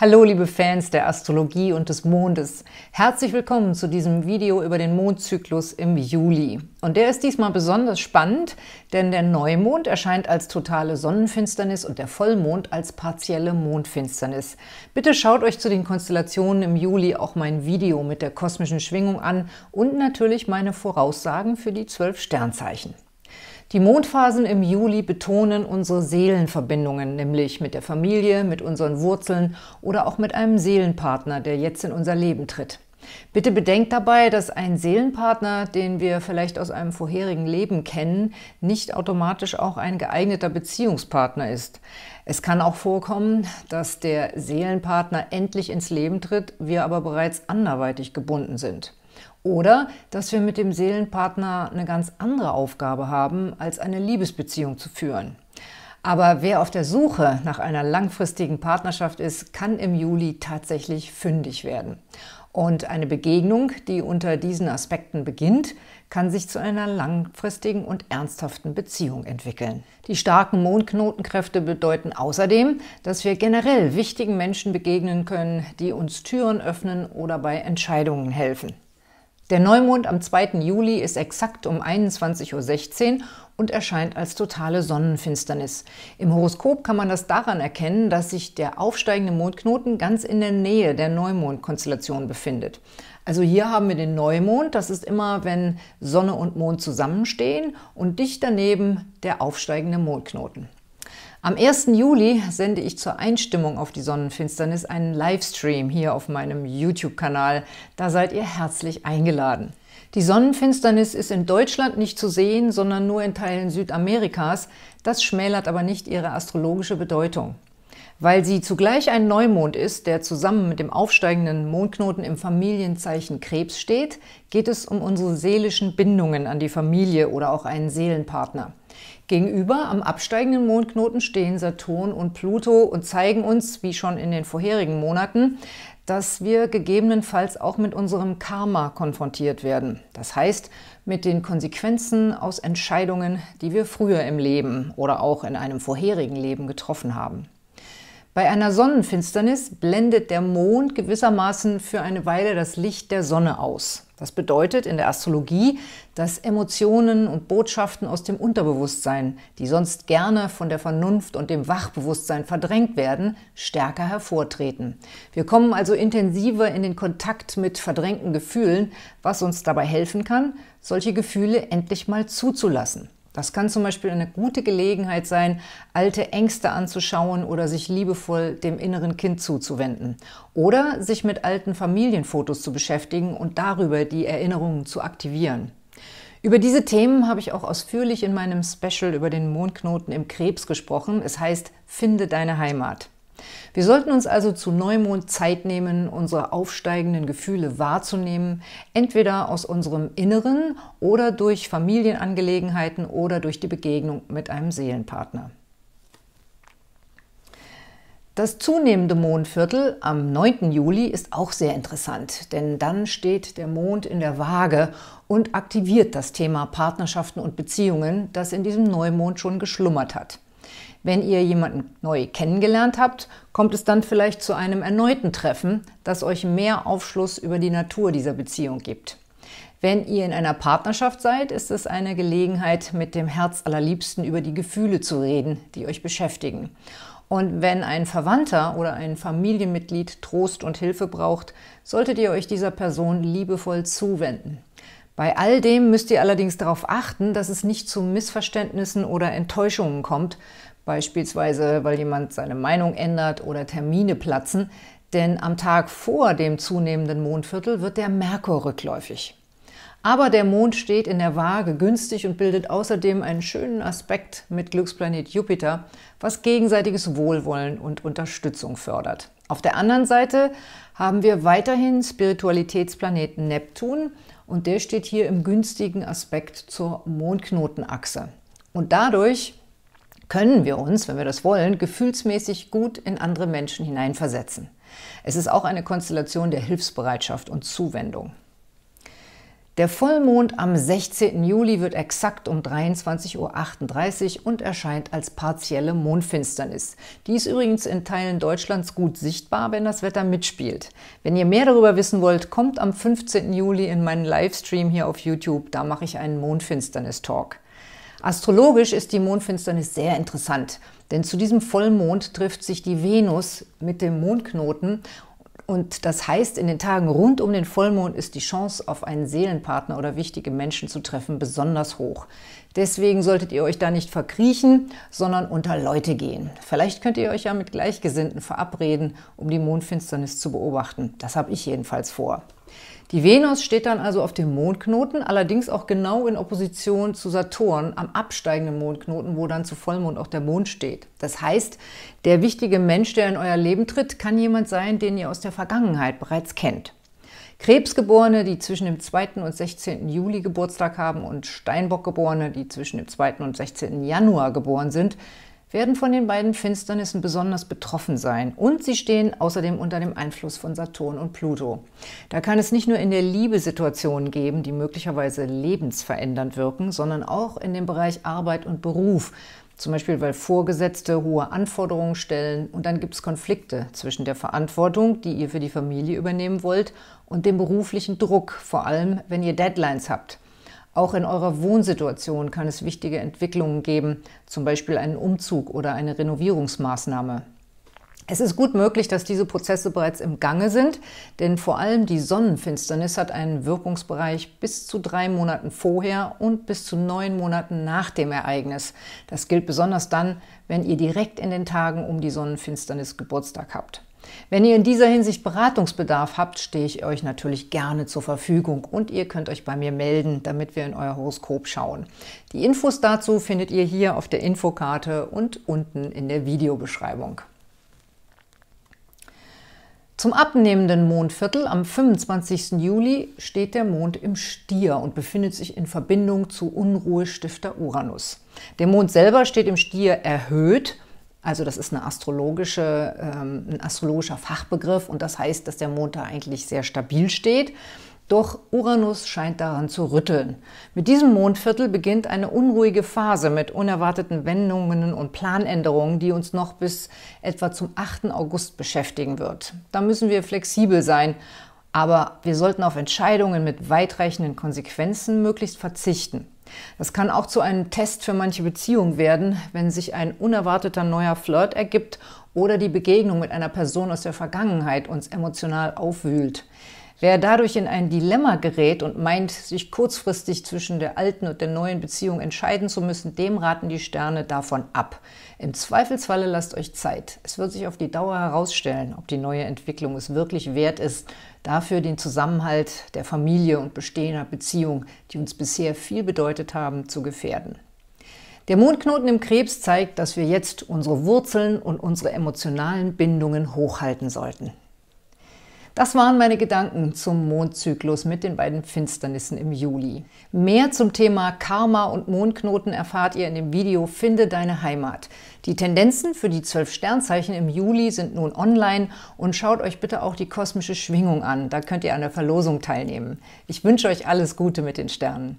Hallo liebe Fans der Astrologie und des Mondes. Herzlich willkommen zu diesem Video über den Mondzyklus im Juli. Und der ist diesmal besonders spannend, denn der Neumond erscheint als totale Sonnenfinsternis und der Vollmond als partielle Mondfinsternis. Bitte schaut euch zu den Konstellationen im Juli auch mein Video mit der kosmischen Schwingung an und natürlich meine Voraussagen für die zwölf Sternzeichen. Die Mondphasen im Juli betonen unsere Seelenverbindungen, nämlich mit der Familie, mit unseren Wurzeln oder auch mit einem Seelenpartner, der jetzt in unser Leben tritt. Bitte bedenkt dabei, dass ein Seelenpartner, den wir vielleicht aus einem vorherigen Leben kennen, nicht automatisch auch ein geeigneter Beziehungspartner ist. Es kann auch vorkommen, dass der Seelenpartner endlich ins Leben tritt, wir aber bereits anderweitig gebunden sind. Oder dass wir mit dem Seelenpartner eine ganz andere Aufgabe haben, als eine Liebesbeziehung zu führen. Aber wer auf der Suche nach einer langfristigen Partnerschaft ist, kann im Juli tatsächlich fündig werden. Und eine Begegnung, die unter diesen Aspekten beginnt, kann sich zu einer langfristigen und ernsthaften Beziehung entwickeln. Die starken Mondknotenkräfte bedeuten außerdem, dass wir generell wichtigen Menschen begegnen können, die uns Türen öffnen oder bei Entscheidungen helfen. Der Neumond am 2. Juli ist exakt um 21.16 Uhr und erscheint als totale Sonnenfinsternis. Im Horoskop kann man das daran erkennen, dass sich der aufsteigende Mondknoten ganz in der Nähe der Neumondkonstellation befindet. Also hier haben wir den Neumond, das ist immer, wenn Sonne und Mond zusammenstehen und dicht daneben der aufsteigende Mondknoten. Am 1. Juli sende ich zur Einstimmung auf die Sonnenfinsternis einen Livestream hier auf meinem YouTube-Kanal. Da seid ihr herzlich eingeladen. Die Sonnenfinsternis ist in Deutschland nicht zu sehen, sondern nur in Teilen Südamerikas. Das schmälert aber nicht ihre astrologische Bedeutung. Weil sie zugleich ein Neumond ist, der zusammen mit dem aufsteigenden Mondknoten im Familienzeichen Krebs steht, geht es um unsere seelischen Bindungen an die Familie oder auch einen Seelenpartner. Gegenüber am absteigenden Mondknoten stehen Saturn und Pluto und zeigen uns, wie schon in den vorherigen Monaten, dass wir gegebenenfalls auch mit unserem Karma konfrontiert werden. Das heißt, mit den Konsequenzen aus Entscheidungen, die wir früher im Leben oder auch in einem vorherigen Leben getroffen haben. Bei einer Sonnenfinsternis blendet der Mond gewissermaßen für eine Weile das Licht der Sonne aus. Das bedeutet in der Astrologie, dass Emotionen und Botschaften aus dem Unterbewusstsein, die sonst gerne von der Vernunft und dem Wachbewusstsein verdrängt werden, stärker hervortreten. Wir kommen also intensiver in den Kontakt mit verdrängten Gefühlen, was uns dabei helfen kann, solche Gefühle endlich mal zuzulassen. Das kann zum Beispiel eine gute Gelegenheit sein, alte Ängste anzuschauen oder sich liebevoll dem inneren Kind zuzuwenden. Oder sich mit alten Familienfotos zu beschäftigen und darüber die Erinnerungen zu aktivieren. Über diese Themen habe ich auch ausführlich in meinem Special über den Mondknoten im Krebs gesprochen. Es heißt Finde deine Heimat. Wir sollten uns also zu Neumond Zeit nehmen, unsere aufsteigenden Gefühle wahrzunehmen, entweder aus unserem Inneren oder durch Familienangelegenheiten oder durch die Begegnung mit einem Seelenpartner. Das zunehmende Mondviertel am 9. Juli ist auch sehr interessant, denn dann steht der Mond in der Waage und aktiviert das Thema Partnerschaften und Beziehungen, das in diesem Neumond schon geschlummert hat. Wenn ihr jemanden neu kennengelernt habt, kommt es dann vielleicht zu einem erneuten Treffen, das euch mehr Aufschluss über die Natur dieser Beziehung gibt. Wenn ihr in einer Partnerschaft seid, ist es eine Gelegenheit, mit dem Herz allerliebsten über die Gefühle zu reden, die euch beschäftigen. Und wenn ein Verwandter oder ein Familienmitglied Trost und Hilfe braucht, solltet ihr euch dieser Person liebevoll zuwenden. Bei all dem müsst ihr allerdings darauf achten, dass es nicht zu Missverständnissen oder Enttäuschungen kommt, beispielsweise weil jemand seine Meinung ändert oder Termine platzen, denn am Tag vor dem zunehmenden Mondviertel wird der Merkur rückläufig. Aber der Mond steht in der Waage günstig und bildet außerdem einen schönen Aspekt mit Glücksplanet Jupiter, was gegenseitiges Wohlwollen und Unterstützung fördert. Auf der anderen Seite haben wir weiterhin Spiritualitätsplaneten Neptun und der steht hier im günstigen Aspekt zur Mondknotenachse. Und dadurch können wir uns, wenn wir das wollen, gefühlsmäßig gut in andere Menschen hineinversetzen. Es ist auch eine Konstellation der Hilfsbereitschaft und Zuwendung. Der Vollmond am 16. Juli wird exakt um 23.38 Uhr und erscheint als partielle Mondfinsternis. Die ist übrigens in Teilen Deutschlands gut sichtbar, wenn das Wetter mitspielt. Wenn ihr mehr darüber wissen wollt, kommt am 15. Juli in meinen Livestream hier auf YouTube. Da mache ich einen Mondfinsternis-Talk. Astrologisch ist die Mondfinsternis sehr interessant, denn zu diesem Vollmond trifft sich die Venus mit dem Mondknoten und das heißt, in den Tagen rund um den Vollmond ist die Chance, auf einen Seelenpartner oder wichtige Menschen zu treffen, besonders hoch. Deswegen solltet ihr euch da nicht verkriechen, sondern unter Leute gehen. Vielleicht könnt ihr euch ja mit Gleichgesinnten verabreden, um die Mondfinsternis zu beobachten. Das habe ich jedenfalls vor. Die Venus steht dann also auf dem Mondknoten, allerdings auch genau in Opposition zu Saturn am absteigenden Mondknoten, wo dann zu Vollmond auch der Mond steht. Das heißt, der wichtige Mensch, der in euer Leben tritt, kann jemand sein, den ihr aus der Vergangenheit bereits kennt. Krebsgeborene, die zwischen dem 2. und 16. Juli Geburtstag haben und Steinbockgeborene, die zwischen dem 2. und 16. Januar geboren sind, werden von den beiden Finsternissen besonders betroffen sein. Und sie stehen außerdem unter dem Einfluss von Saturn und Pluto. Da kann es nicht nur in der Liebe Situationen geben, die möglicherweise lebensverändernd wirken, sondern auch in dem Bereich Arbeit und Beruf. Zum Beispiel, weil Vorgesetzte hohe Anforderungen stellen und dann gibt es Konflikte zwischen der Verantwortung, die ihr für die Familie übernehmen wollt, und dem beruflichen Druck, vor allem wenn ihr Deadlines habt. Auch in eurer Wohnsituation kann es wichtige Entwicklungen geben, zum Beispiel einen Umzug oder eine Renovierungsmaßnahme. Es ist gut möglich, dass diese Prozesse bereits im Gange sind, denn vor allem die Sonnenfinsternis hat einen Wirkungsbereich bis zu drei Monaten vorher und bis zu neun Monaten nach dem Ereignis. Das gilt besonders dann, wenn ihr direkt in den Tagen um die Sonnenfinsternis Geburtstag habt. Wenn ihr in dieser Hinsicht Beratungsbedarf habt, stehe ich euch natürlich gerne zur Verfügung und ihr könnt euch bei mir melden, damit wir in euer Horoskop schauen. Die Infos dazu findet ihr hier auf der Infokarte und unten in der Videobeschreibung. Zum abnehmenden Mondviertel am 25. Juli steht der Mond im Stier und befindet sich in Verbindung zu Unruhestifter Uranus. Der Mond selber steht im Stier erhöht also das ist eine astrologische, ähm, ein astrologischer Fachbegriff und das heißt, dass der Mond da eigentlich sehr stabil steht. Doch Uranus scheint daran zu rütteln. Mit diesem Mondviertel beginnt eine unruhige Phase mit unerwarteten Wendungen und Planänderungen, die uns noch bis etwa zum 8. August beschäftigen wird. Da müssen wir flexibel sein, aber wir sollten auf Entscheidungen mit weitreichenden Konsequenzen möglichst verzichten. Das kann auch zu einem Test für manche Beziehungen werden, wenn sich ein unerwarteter neuer Flirt ergibt oder die Begegnung mit einer Person aus der Vergangenheit uns emotional aufwühlt. Wer dadurch in ein Dilemma gerät und meint, sich kurzfristig zwischen der alten und der neuen Beziehung entscheiden zu müssen, dem raten die Sterne davon ab. Im Zweifelsfalle lasst euch Zeit. Es wird sich auf die Dauer herausstellen, ob die neue Entwicklung es wirklich wert ist, dafür den Zusammenhalt der Familie und bestehender Beziehung, die uns bisher viel bedeutet haben, zu gefährden. Der Mondknoten im Krebs zeigt, dass wir jetzt unsere Wurzeln und unsere emotionalen Bindungen hochhalten sollten. Das waren meine Gedanken zum Mondzyklus mit den beiden Finsternissen im Juli. Mehr zum Thema Karma und Mondknoten erfahrt ihr in dem Video Finde deine Heimat. Die Tendenzen für die zwölf Sternzeichen im Juli sind nun online und schaut euch bitte auch die kosmische Schwingung an. Da könnt ihr an der Verlosung teilnehmen. Ich wünsche euch alles Gute mit den Sternen.